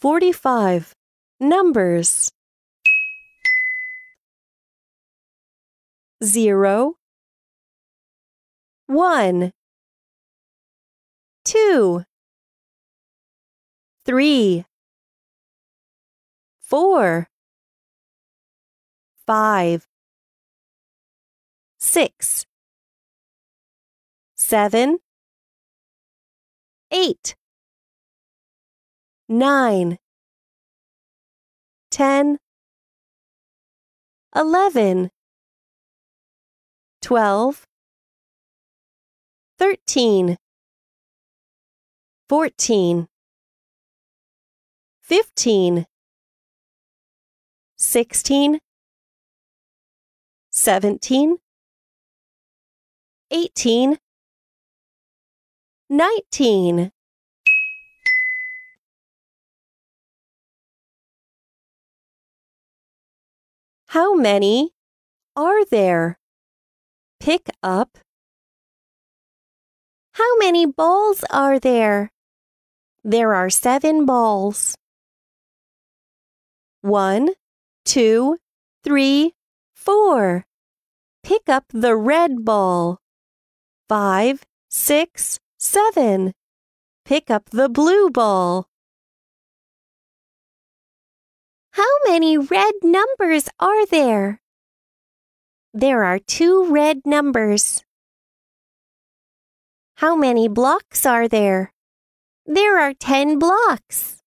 45. Numbers. 0 1 2 3 4 5 6 7 8 9 10 11 12 13 14 15 16 17 18 19 How many are there? Pick up. How many balls are there? There are seven balls. One, two, three, four. Pick up the red ball. Five, six, seven. Pick up the blue ball. How many red numbers are there? There are two red numbers. How many blocks are there? There are ten blocks.